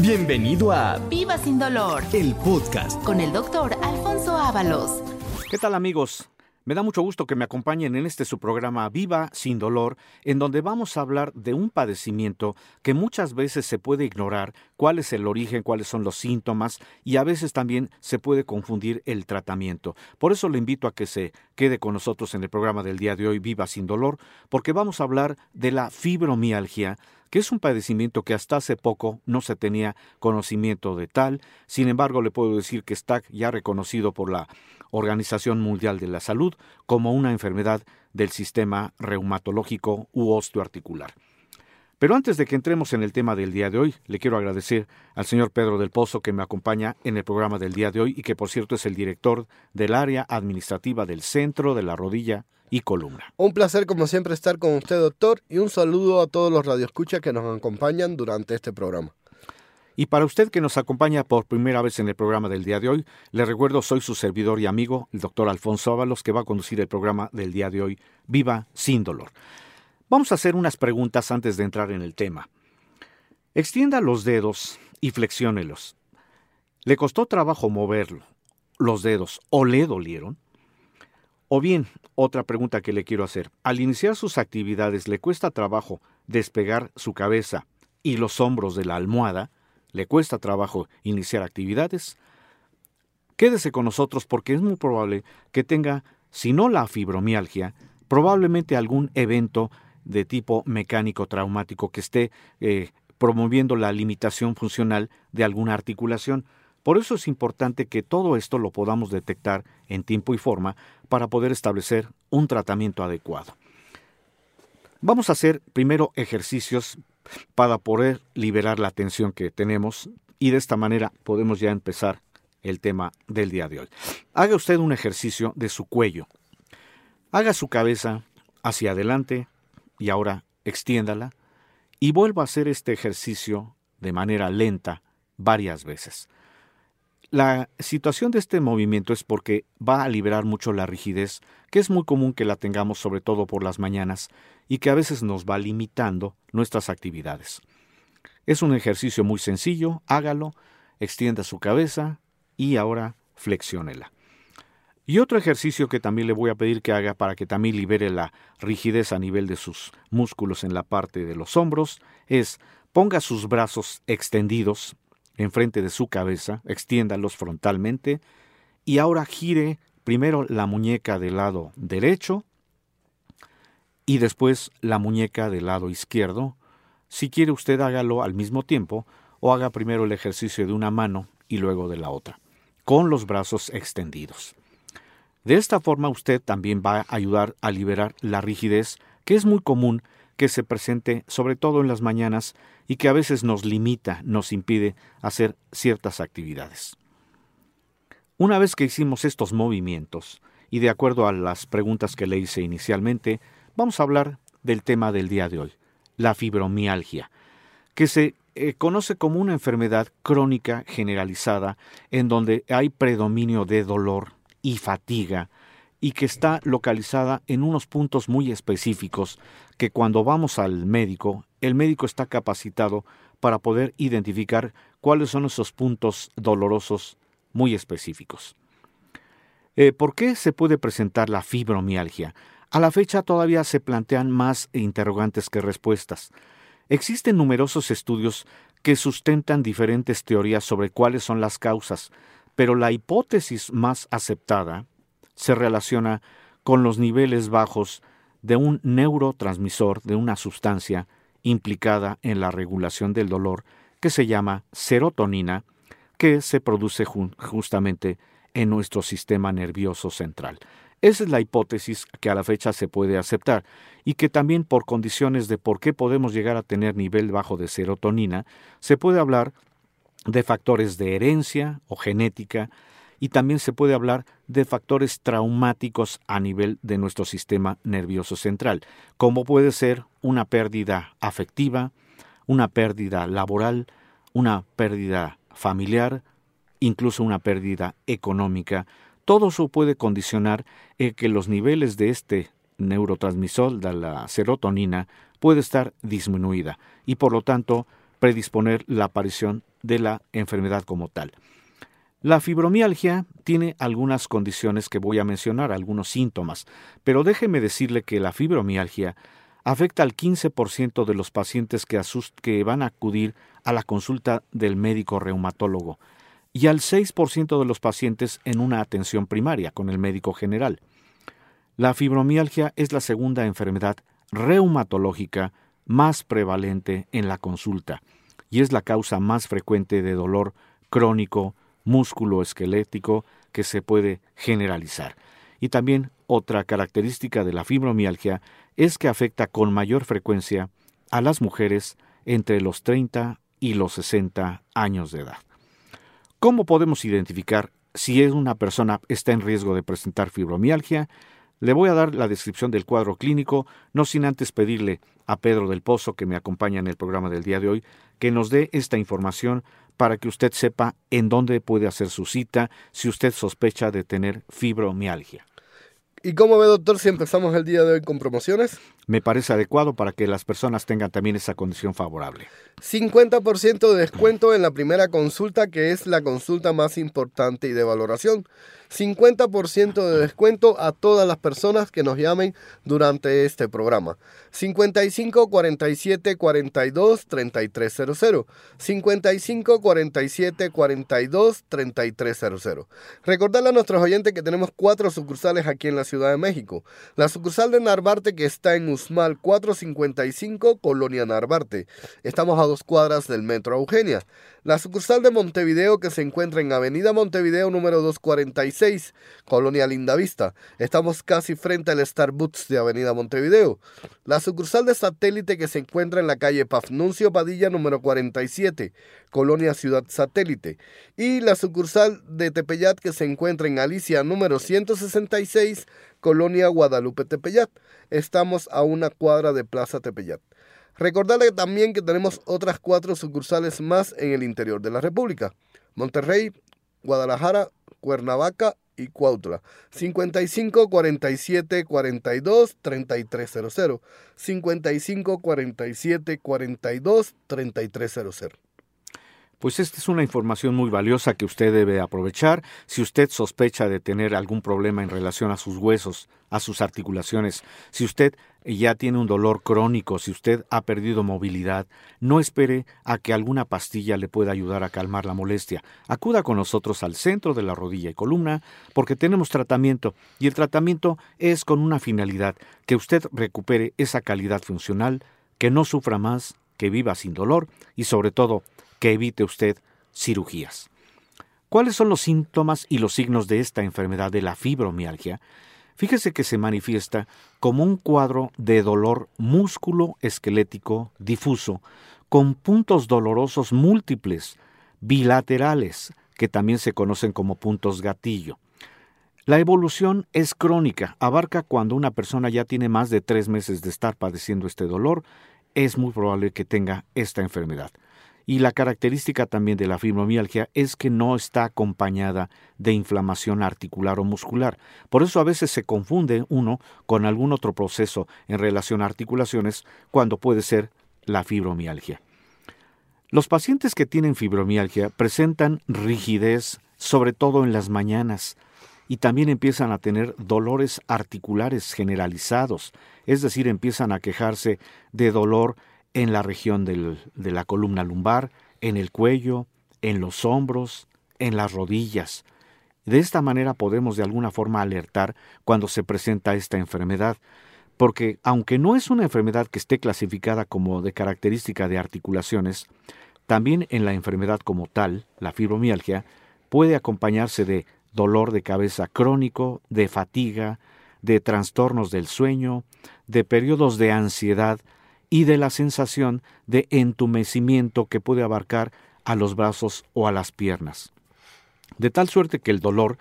Bienvenido a Viva sin dolor el podcast. con el doctor Alfonso Ábalos. ¿Qué tal amigos? Me da mucho gusto que me acompañen en este su programa Viva sin dolor, en donde vamos a hablar de un padecimiento que muchas veces se puede ignorar cuál es el origen, cuáles son los síntomas y a veces también se puede confundir el tratamiento. Por eso le invito a que se quede con nosotros en el programa del día de hoy Viva sin dolor, porque vamos a hablar de la fibromialgia que es un padecimiento que hasta hace poco no se tenía conocimiento de tal. Sin embargo, le puedo decir que está ya reconocido por la Organización Mundial de la Salud como una enfermedad del sistema reumatológico u osteoarticular. Pero antes de que entremos en el tema del día de hoy, le quiero agradecer al señor Pedro del Pozo que me acompaña en el programa del día de hoy y que por cierto es el director del área administrativa del Centro de la Rodilla y Columna. Un placer como siempre estar con usted, doctor, y un saludo a todos los radioescuchas que nos acompañan durante este programa. Y para usted que nos acompaña por primera vez en el programa del día de hoy, le recuerdo soy su servidor y amigo, el doctor Alfonso Ábalos, que va a conducir el programa del día de hoy, Viva sin dolor. Vamos a hacer unas preguntas antes de entrar en el tema. Extienda los dedos y flexiónelos. ¿Le costó trabajo moverlo, los dedos, o le dolieron? O bien, otra pregunta que le quiero hacer. Al iniciar sus actividades, ¿le cuesta trabajo despegar su cabeza y los hombros de la almohada? ¿Le cuesta trabajo iniciar actividades? Quédese con nosotros porque es muy probable que tenga, si no la fibromialgia, probablemente algún evento de tipo mecánico traumático que esté eh, promoviendo la limitación funcional de alguna articulación. Por eso es importante que todo esto lo podamos detectar en tiempo y forma para poder establecer un tratamiento adecuado. Vamos a hacer primero ejercicios para poder liberar la tensión que tenemos y de esta manera podemos ya empezar el tema del día de hoy. Haga usted un ejercicio de su cuello. Haga su cabeza hacia adelante y ahora extiéndala y vuelva a hacer este ejercicio de manera lenta varias veces. La situación de este movimiento es porque va a liberar mucho la rigidez, que es muy común que la tengamos sobre todo por las mañanas y que a veces nos va limitando nuestras actividades. Es un ejercicio muy sencillo, hágalo, extienda su cabeza y ahora flexiónela. Y otro ejercicio que también le voy a pedir que haga para que también libere la rigidez a nivel de sus músculos en la parte de los hombros es ponga sus brazos extendidos enfrente de su cabeza, extiéndalos frontalmente y ahora gire primero la muñeca del lado derecho y después la muñeca del lado izquierdo. Si quiere usted hágalo al mismo tiempo o haga primero el ejercicio de una mano y luego de la otra, con los brazos extendidos. De esta forma usted también va a ayudar a liberar la rigidez que es muy común que se presente sobre todo en las mañanas y que a veces nos limita, nos impide hacer ciertas actividades. Una vez que hicimos estos movimientos, y de acuerdo a las preguntas que le hice inicialmente, vamos a hablar del tema del día de hoy, la fibromialgia, que se eh, conoce como una enfermedad crónica generalizada en donde hay predominio de dolor y fatiga y que está localizada en unos puntos muy específicos que cuando vamos al médico, el médico está capacitado para poder identificar cuáles son esos puntos dolorosos muy específicos. Eh, ¿Por qué se puede presentar la fibromialgia? A la fecha todavía se plantean más interrogantes que respuestas. Existen numerosos estudios que sustentan diferentes teorías sobre cuáles son las causas, pero la hipótesis más aceptada se relaciona con los niveles bajos de un neurotransmisor, de una sustancia implicada en la regulación del dolor que se llama serotonina, que se produce justamente en nuestro sistema nervioso central. Esa es la hipótesis que a la fecha se puede aceptar y que también por condiciones de por qué podemos llegar a tener nivel bajo de serotonina, se puede hablar de factores de herencia o genética y también se puede hablar de factores traumáticos a nivel de nuestro sistema nervioso central, como puede ser una pérdida afectiva, una pérdida laboral, una pérdida familiar, incluso una pérdida económica, todo eso puede condicionar eh, que los niveles de este neurotransmisor, de la serotonina, puede estar disminuida y por lo tanto predisponer la aparición de la enfermedad como tal. La fibromialgia tiene algunas condiciones que voy a mencionar, algunos síntomas, pero déjeme decirle que la fibromialgia afecta al 15% de los pacientes que, van a acudir a la consulta del médico reumatólogo y al 6% de los pacientes en una atención primaria con el médico general. La fibromialgia es la segunda enfermedad reumatológica más prevalente en la consulta y es la causa más frecuente de dolor crónico músculo-esquelético que se puede generalizar. Y también otra característica de la fibromialgia es que afecta con mayor frecuencia a las mujeres entre los 30 y los 60 años de edad. ¿Cómo podemos identificar si una persona está en riesgo de presentar fibromialgia? Le voy a dar la descripción del cuadro clínico, no sin antes pedirle a Pedro del Pozo, que me acompaña en el programa del día de hoy, que nos dé esta información para que usted sepa en dónde puede hacer su cita si usted sospecha de tener fibromialgia. ¿Y cómo ve, doctor, si empezamos el día de hoy con promociones? Me parece adecuado para que las personas tengan también esa condición favorable. 50% de descuento en la primera consulta, que es la consulta más importante y de valoración. 50% de descuento a todas las personas que nos llamen durante este programa. 55 47 42 3300. 55 47 42 3300. Recordarle a nuestros oyentes que tenemos cuatro sucursales aquí en la Ciudad de México. La sucursal de Narvarte que está en Usmal 455, Colonia Narvarte. Estamos a dos cuadras del Metro Eugenia. La sucursal de Montevideo que se encuentra en Avenida Montevideo número 246, Colonia Lindavista. Estamos casi frente al Starbucks de Avenida Montevideo. La sucursal de Satélite que se encuentra en la calle Pafnuncio Padilla número 47, Colonia Ciudad Satélite. Y la sucursal de Tepeyat que se encuentra en Alicia número 166, Colonia Guadalupe Tepeyat. Estamos a una cuadra de Plaza Tepeyat. Recordarle también que tenemos otras cuatro sucursales más en el interior de la República. Monterrey, Guadalajara, Cuernavaca y Cuautla. 55 47 42 3300. 55 47 42 3300. Pues esta es una información muy valiosa que usted debe aprovechar si usted sospecha de tener algún problema en relación a sus huesos, a sus articulaciones, si usted ya tiene un dolor crónico, si usted ha perdido movilidad, no espere a que alguna pastilla le pueda ayudar a calmar la molestia. Acuda con nosotros al centro de la rodilla y columna porque tenemos tratamiento y el tratamiento es con una finalidad, que usted recupere esa calidad funcional, que no sufra más, que viva sin dolor y sobre todo que evite usted cirugías. ¿Cuáles son los síntomas y los signos de esta enfermedad de la fibromialgia? Fíjese que se manifiesta como un cuadro de dolor músculo esquelético difuso, con puntos dolorosos múltiples, bilaterales, que también se conocen como puntos gatillo. La evolución es crónica, abarca cuando una persona ya tiene más de tres meses de estar padeciendo este dolor, es muy probable que tenga esta enfermedad. Y la característica también de la fibromialgia es que no está acompañada de inflamación articular o muscular. Por eso a veces se confunde uno con algún otro proceso en relación a articulaciones cuando puede ser la fibromialgia. Los pacientes que tienen fibromialgia presentan rigidez, sobre todo en las mañanas, y también empiezan a tener dolores articulares generalizados, es decir, empiezan a quejarse de dolor en la región de la columna lumbar, en el cuello, en los hombros, en las rodillas. De esta manera podemos de alguna forma alertar cuando se presenta esta enfermedad, porque aunque no es una enfermedad que esté clasificada como de característica de articulaciones, también en la enfermedad como tal, la fibromialgia, puede acompañarse de dolor de cabeza crónico, de fatiga, de trastornos del sueño, de periodos de ansiedad y de la sensación de entumecimiento que puede abarcar a los brazos o a las piernas. De tal suerte que el dolor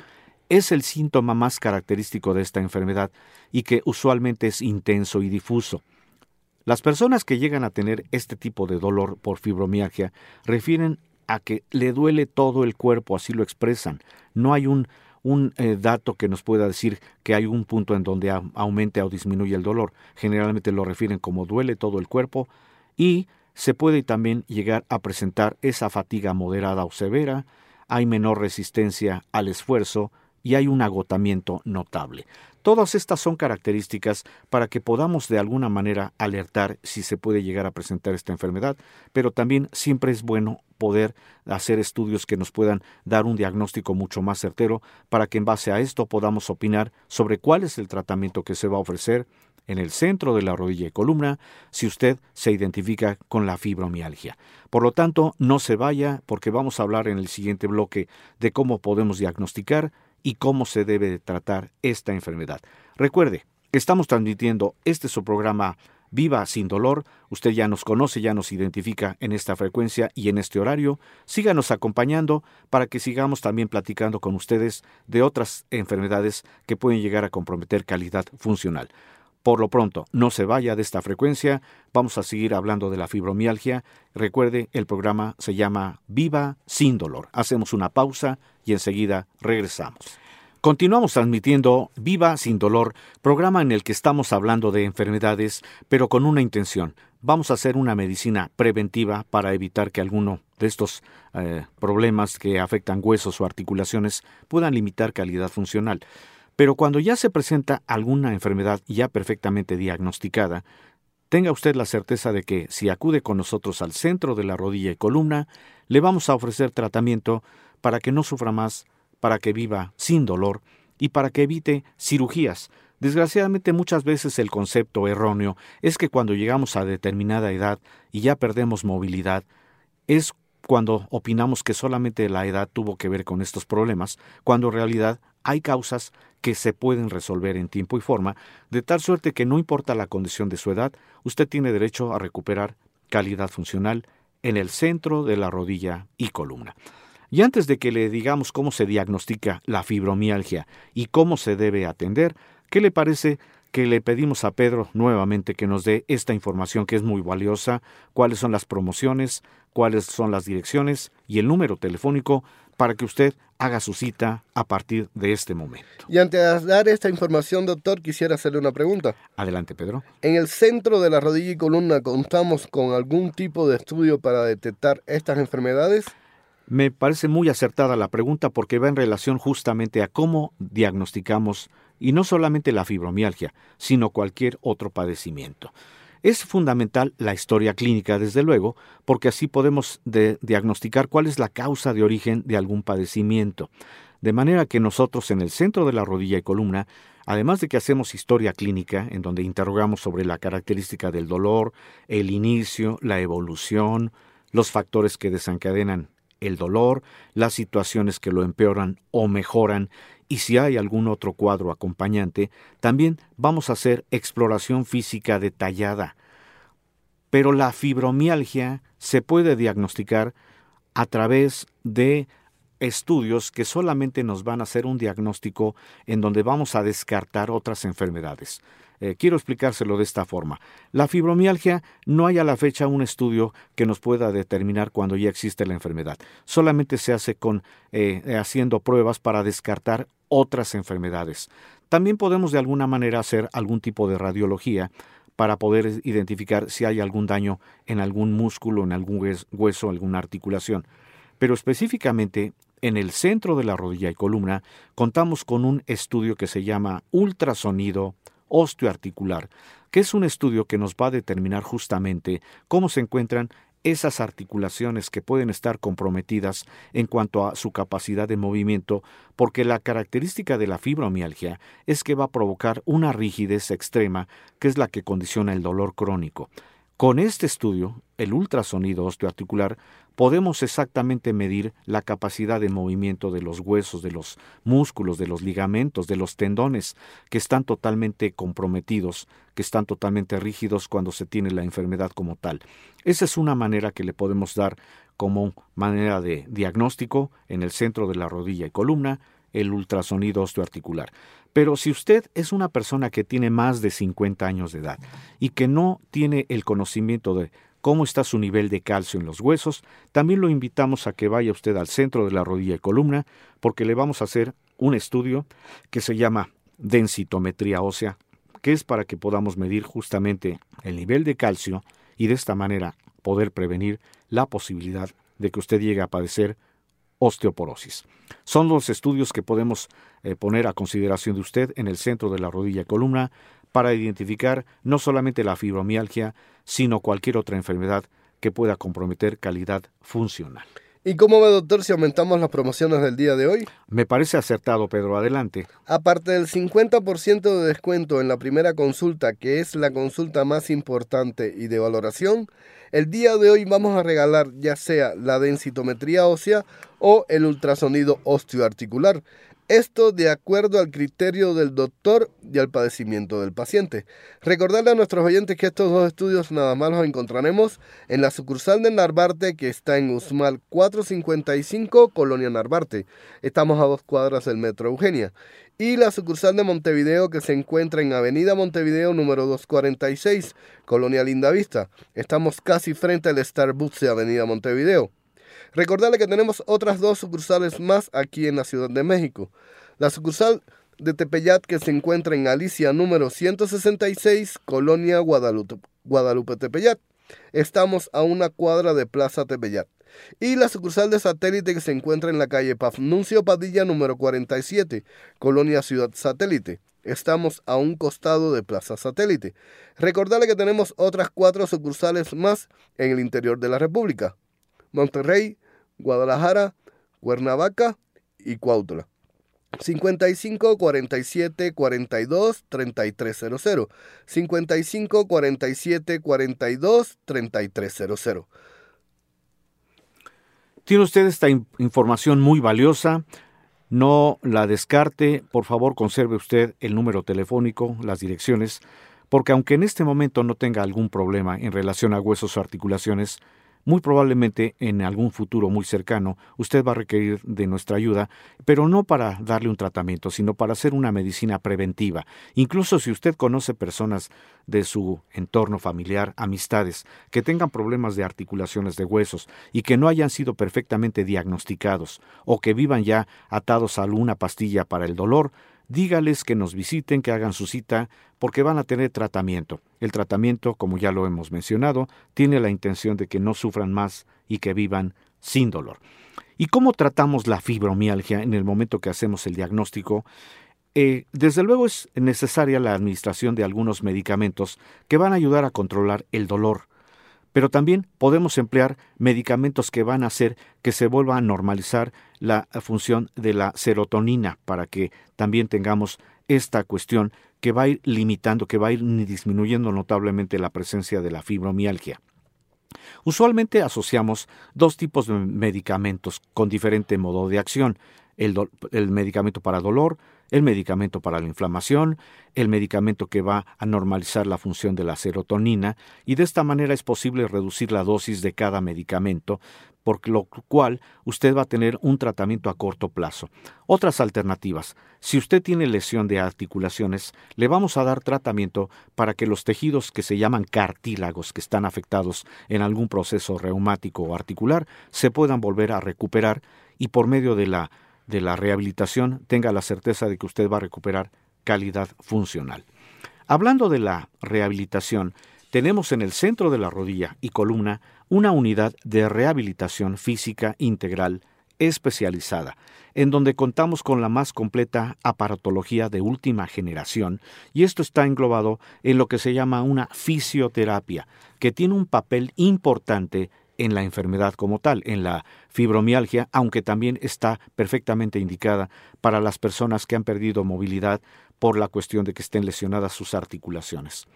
es el síntoma más característico de esta enfermedad y que usualmente es intenso y difuso. Las personas que llegan a tener este tipo de dolor por fibromialgia refieren a que le duele todo el cuerpo, así lo expresan. No hay un, un eh, dato que nos pueda decir que hay un punto en donde aumente o disminuye el dolor. Generalmente lo refieren como duele todo el cuerpo y se puede también llegar a presentar esa fatiga moderada o severa, hay menor resistencia al esfuerzo y hay un agotamiento notable. Todas estas son características para que podamos de alguna manera alertar si se puede llegar a presentar esta enfermedad, pero también siempre es bueno poder hacer estudios que nos puedan dar un diagnóstico mucho más certero para que en base a esto podamos opinar sobre cuál es el tratamiento que se va a ofrecer en el centro de la rodilla y columna si usted se identifica con la fibromialgia. Por lo tanto, no se vaya porque vamos a hablar en el siguiente bloque de cómo podemos diagnosticar y cómo se debe tratar esta enfermedad. Recuerde, estamos transmitiendo este su programa Viva sin dolor. Usted ya nos conoce, ya nos identifica en esta frecuencia y en este horario. Síganos acompañando para que sigamos también platicando con ustedes de otras enfermedades que pueden llegar a comprometer calidad funcional. Por lo pronto, no se vaya de esta frecuencia, vamos a seguir hablando de la fibromialgia. Recuerde, el programa se llama Viva sin dolor. Hacemos una pausa y enseguida regresamos. Continuamos transmitiendo Viva sin dolor, programa en el que estamos hablando de enfermedades, pero con una intención. Vamos a hacer una medicina preventiva para evitar que alguno de estos eh, problemas que afectan huesos o articulaciones puedan limitar calidad funcional. Pero cuando ya se presenta alguna enfermedad ya perfectamente diagnosticada, tenga usted la certeza de que si acude con nosotros al centro de la rodilla y columna, le vamos a ofrecer tratamiento para que no sufra más, para que viva sin dolor y para que evite cirugías. Desgraciadamente muchas veces el concepto erróneo es que cuando llegamos a determinada edad y ya perdemos movilidad, es cuando opinamos que solamente la edad tuvo que ver con estos problemas, cuando en realidad hay causas que se pueden resolver en tiempo y forma, de tal suerte que no importa la condición de su edad, usted tiene derecho a recuperar calidad funcional en el centro de la rodilla y columna. Y antes de que le digamos cómo se diagnostica la fibromialgia y cómo se debe atender, ¿qué le parece que le pedimos a Pedro nuevamente que nos dé esta información que es muy valiosa, cuáles son las promociones, cuáles son las direcciones y el número telefónico para que usted haga su cita a partir de este momento. Y antes de dar esta información, doctor, quisiera hacerle una pregunta. Adelante, Pedro. En el centro de la rodilla y columna, ¿contamos con algún tipo de estudio para detectar estas enfermedades? Me parece muy acertada la pregunta porque va en relación justamente a cómo diagnosticamos, y no solamente la fibromialgia, sino cualquier otro padecimiento. Es fundamental la historia clínica, desde luego, porque así podemos diagnosticar cuál es la causa de origen de algún padecimiento. De manera que nosotros en el centro de la rodilla y columna, además de que hacemos historia clínica, en donde interrogamos sobre la característica del dolor, el inicio, la evolución, los factores que desencadenan el dolor, las situaciones que lo empeoran o mejoran y si hay algún otro cuadro acompañante, también vamos a hacer exploración física detallada. Pero la fibromialgia se puede diagnosticar a través de estudios que solamente nos van a hacer un diagnóstico en donde vamos a descartar otras enfermedades. Eh, quiero explicárselo de esta forma. La fibromialgia no hay a la fecha un estudio que nos pueda determinar cuando ya existe la enfermedad. Solamente se hace con eh, haciendo pruebas para descartar otras enfermedades. También podemos de alguna manera hacer algún tipo de radiología para poder identificar si hay algún daño en algún músculo, en algún hueso, alguna articulación. Pero específicamente en el centro de la rodilla y columna contamos con un estudio que se llama ultrasonido osteoarticular, que es un estudio que nos va a determinar justamente cómo se encuentran esas articulaciones que pueden estar comprometidas en cuanto a su capacidad de movimiento, porque la característica de la fibromialgia es que va a provocar una rigidez extrema, que es la que condiciona el dolor crónico. Con este estudio, el ultrasonido osteoarticular, podemos exactamente medir la capacidad de movimiento de los huesos, de los músculos, de los ligamentos, de los tendones, que están totalmente comprometidos, que están totalmente rígidos cuando se tiene la enfermedad como tal. Esa es una manera que le podemos dar como manera de diagnóstico en el centro de la rodilla y columna, el ultrasonido osteoarticular. Pero si usted es una persona que tiene más de 50 años de edad y que no tiene el conocimiento de cómo está su nivel de calcio en los huesos, también lo invitamos a que vaya usted al centro de la rodilla y columna porque le vamos a hacer un estudio que se llama densitometría ósea, que es para que podamos medir justamente el nivel de calcio y de esta manera poder prevenir la posibilidad de que usted llegue a padecer osteoporosis. Son los estudios que podemos eh, poner a consideración de usted en el centro de la rodilla y columna para identificar no solamente la fibromialgia, sino cualquier otra enfermedad que pueda comprometer calidad funcional. ¿Y cómo ve, doctor, si aumentamos las promociones del día de hoy? Me parece acertado, Pedro. Adelante. Aparte del 50% de descuento en la primera consulta, que es la consulta más importante y de valoración, el día de hoy vamos a regalar ya sea la densitometría ósea o el ultrasonido osteoarticular. Esto de acuerdo al criterio del doctor y al padecimiento del paciente. Recordarle a nuestros oyentes que estos dos estudios nada más los encontraremos en la sucursal de Narvarte que está en Usmal 455, Colonia Narvarte. Estamos a dos cuadras del Metro Eugenia. Y la sucursal de Montevideo que se encuentra en Avenida Montevideo número 246, Colonia Lindavista. Estamos casi frente al Starbucks de Avenida Montevideo. Recordarle que tenemos otras dos sucursales más aquí en la Ciudad de México. La sucursal de Tepeyat que se encuentra en Alicia número 166, Colonia Guadalupe, Guadalupe Tepeyat. Estamos a una cuadra de Plaza Tepeyat. Y la sucursal de satélite que se encuentra en la calle Pafnuncio Padilla número 47, Colonia Ciudad Satélite. Estamos a un costado de Plaza Satélite. Recordarle que tenemos otras cuatro sucursales más en el interior de la República. Monterrey, Guadalajara, Cuernavaca y Cuautla. 55 47 42 3300 55 47 42 3300 Tiene usted esta información muy valiosa. No la descarte. Por favor, conserve usted el número telefónico, las direcciones, porque aunque en este momento no tenga algún problema en relación a huesos o articulaciones, muy probablemente en algún futuro muy cercano usted va a requerir de nuestra ayuda, pero no para darle un tratamiento, sino para hacer una medicina preventiva. Incluso si usted conoce personas de su entorno familiar, amistades, que tengan problemas de articulaciones de huesos y que no hayan sido perfectamente diagnosticados o que vivan ya atados a alguna pastilla para el dolor, dígales que nos visiten, que hagan su cita, porque van a tener tratamiento. El tratamiento, como ya lo hemos mencionado, tiene la intención de que no sufran más y que vivan sin dolor. ¿Y cómo tratamos la fibromialgia en el momento que hacemos el diagnóstico? Eh, desde luego es necesaria la administración de algunos medicamentos que van a ayudar a controlar el dolor pero también podemos emplear medicamentos que van a hacer que se vuelva a normalizar la función de la serotonina para que también tengamos esta cuestión que va a ir limitando, que va a ir disminuyendo notablemente la presencia de la fibromialgia. Usualmente asociamos dos tipos de medicamentos con diferente modo de acción, el, el medicamento para dolor el medicamento para la inflamación, el medicamento que va a normalizar la función de la serotonina, y de esta manera es posible reducir la dosis de cada medicamento, por lo cual usted va a tener un tratamiento a corto plazo. Otras alternativas. Si usted tiene lesión de articulaciones, le vamos a dar tratamiento para que los tejidos que se llaman cartílagos, que están afectados en algún proceso reumático o articular, se puedan volver a recuperar y por medio de la de la rehabilitación tenga la certeza de que usted va a recuperar calidad funcional. Hablando de la rehabilitación, tenemos en el centro de la rodilla y columna una unidad de rehabilitación física integral especializada, en donde contamos con la más completa aparatología de última generación, y esto está englobado en lo que se llama una fisioterapia, que tiene un papel importante en la enfermedad como tal, en la fibromialgia, aunque también está perfectamente indicada para las personas que han perdido movilidad por la cuestión de que estén lesionadas sus articulaciones.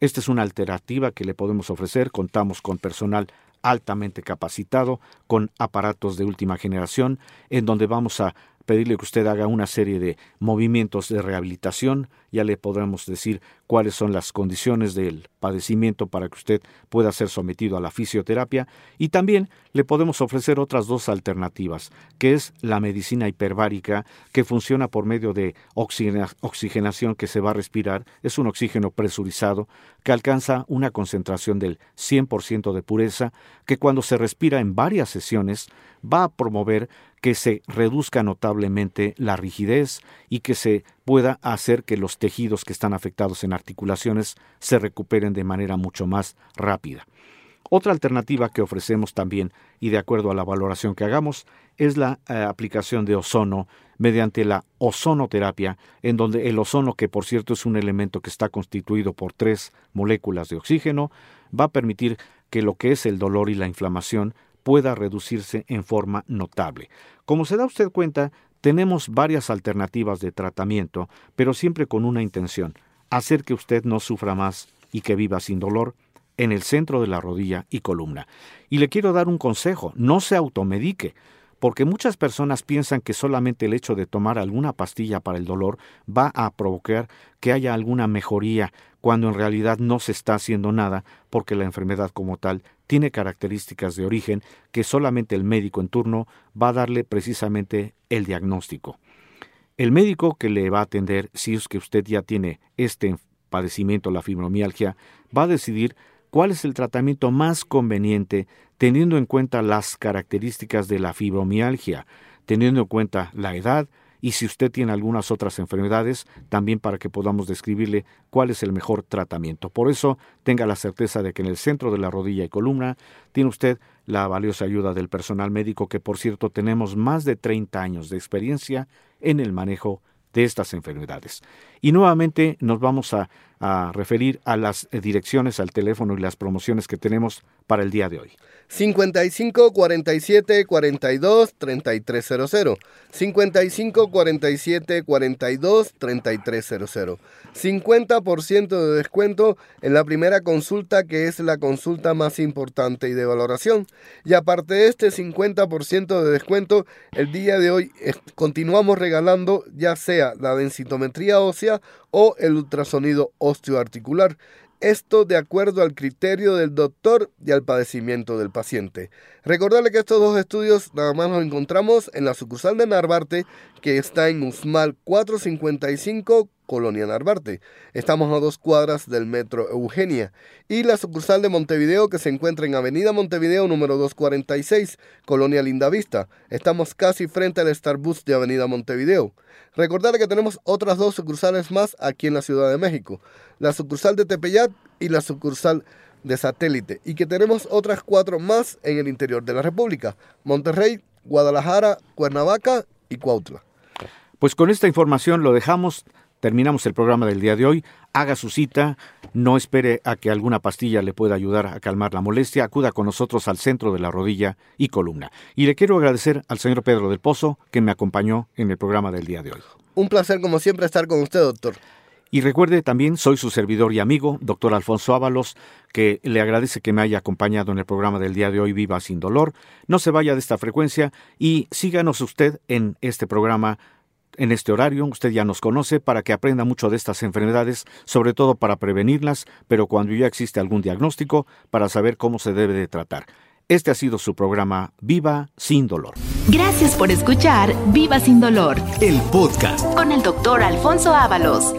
Esta es una alternativa que le podemos ofrecer. Contamos con personal altamente capacitado con aparatos de última generación en donde vamos a pedirle que usted haga una serie de movimientos de rehabilitación. Ya le podremos decir cuáles son las condiciones del padecimiento para que usted pueda ser sometido a la fisioterapia. Y también le podemos ofrecer otras dos alternativas, que es la medicina hiperbárica, que funciona por medio de oxigenación que se va a respirar. Es un oxígeno presurizado que alcanza una concentración del 100% de pureza, que cuando se respira en varias sesiones va a promover que se reduzca notablemente la rigidez y que se pueda hacer que los tejidos que están afectados en articulaciones se recuperen de manera mucho más rápida. Otra alternativa que ofrecemos también, y de acuerdo a la valoración que hagamos, es la eh, aplicación de ozono mediante la ozonoterapia, en donde el ozono, que por cierto es un elemento que está constituido por tres moléculas de oxígeno, va a permitir que lo que es el dolor y la inflamación pueda reducirse en forma notable. Como se da usted cuenta, tenemos varias alternativas de tratamiento, pero siempre con una intención, hacer que usted no sufra más y que viva sin dolor en el centro de la rodilla y columna. Y le quiero dar un consejo, no se automedique porque muchas personas piensan que solamente el hecho de tomar alguna pastilla para el dolor va a provocar que haya alguna mejoría, cuando en realidad no se está haciendo nada, porque la enfermedad como tal tiene características de origen que solamente el médico en turno va a darle precisamente el diagnóstico. El médico que le va a atender, si es que usted ya tiene este padecimiento, la fibromialgia, va a decidir cuál es el tratamiento más conveniente teniendo en cuenta las características de la fibromialgia, teniendo en cuenta la edad y si usted tiene algunas otras enfermedades, también para que podamos describirle cuál es el mejor tratamiento. Por eso, tenga la certeza de que en el centro de la rodilla y columna tiene usted la valiosa ayuda del personal médico que, por cierto, tenemos más de 30 años de experiencia en el manejo de estas enfermedades. Y nuevamente nos vamos a, referir a las direcciones, al teléfono y las promociones que tenemos para el día de hoy. 55 47 42 3300. 55 47 42 3300. 50% de descuento en la primera consulta, que es la consulta más importante y de valoración. Y aparte de este 50% de descuento, el día de hoy continuamos regalando ya sea la densitometría ósea o el ultrasonido osteoarticular. Esto de acuerdo al criterio del doctor y al padecimiento del paciente. Recordarle que estos dos estudios nada más los encontramos en la sucursal de Narvarte, que está en Usmal 455 Colonia Narvarte. Estamos a dos cuadras del metro Eugenia. Y la sucursal de Montevideo que se encuentra en Avenida Montevideo número 246, Colonia Lindavista. Estamos casi frente al Starbus de Avenida Montevideo. Recordarle que tenemos otras dos sucursales más aquí en la Ciudad de México. La sucursal de Tepeyat y la sucursal de Satélite. Y que tenemos otras cuatro más en el interior de la República. Monterrey, Guadalajara, Cuernavaca y Cuautla. Pues con esta información lo dejamos terminamos el programa del día de hoy. Haga su cita, no espere a que alguna pastilla le pueda ayudar a calmar la molestia, acuda con nosotros al centro de la rodilla y columna. Y le quiero agradecer al señor Pedro del Pozo que me acompañó en el programa del día de hoy. Un placer como siempre estar con usted, doctor. Y recuerde también, soy su servidor y amigo, doctor Alfonso Ábalos, que le agradece que me haya acompañado en el programa del día de hoy, Viva sin dolor. No se vaya de esta frecuencia y síganos usted en este programa en este horario, usted ya nos conoce, para que aprenda mucho de estas enfermedades, sobre todo para prevenirlas, pero cuando ya existe algún diagnóstico, para saber cómo se debe de tratar. Este ha sido su programa Viva sin dolor. Gracias por escuchar Viva sin dolor, el podcast con el doctor Alfonso Ábalos.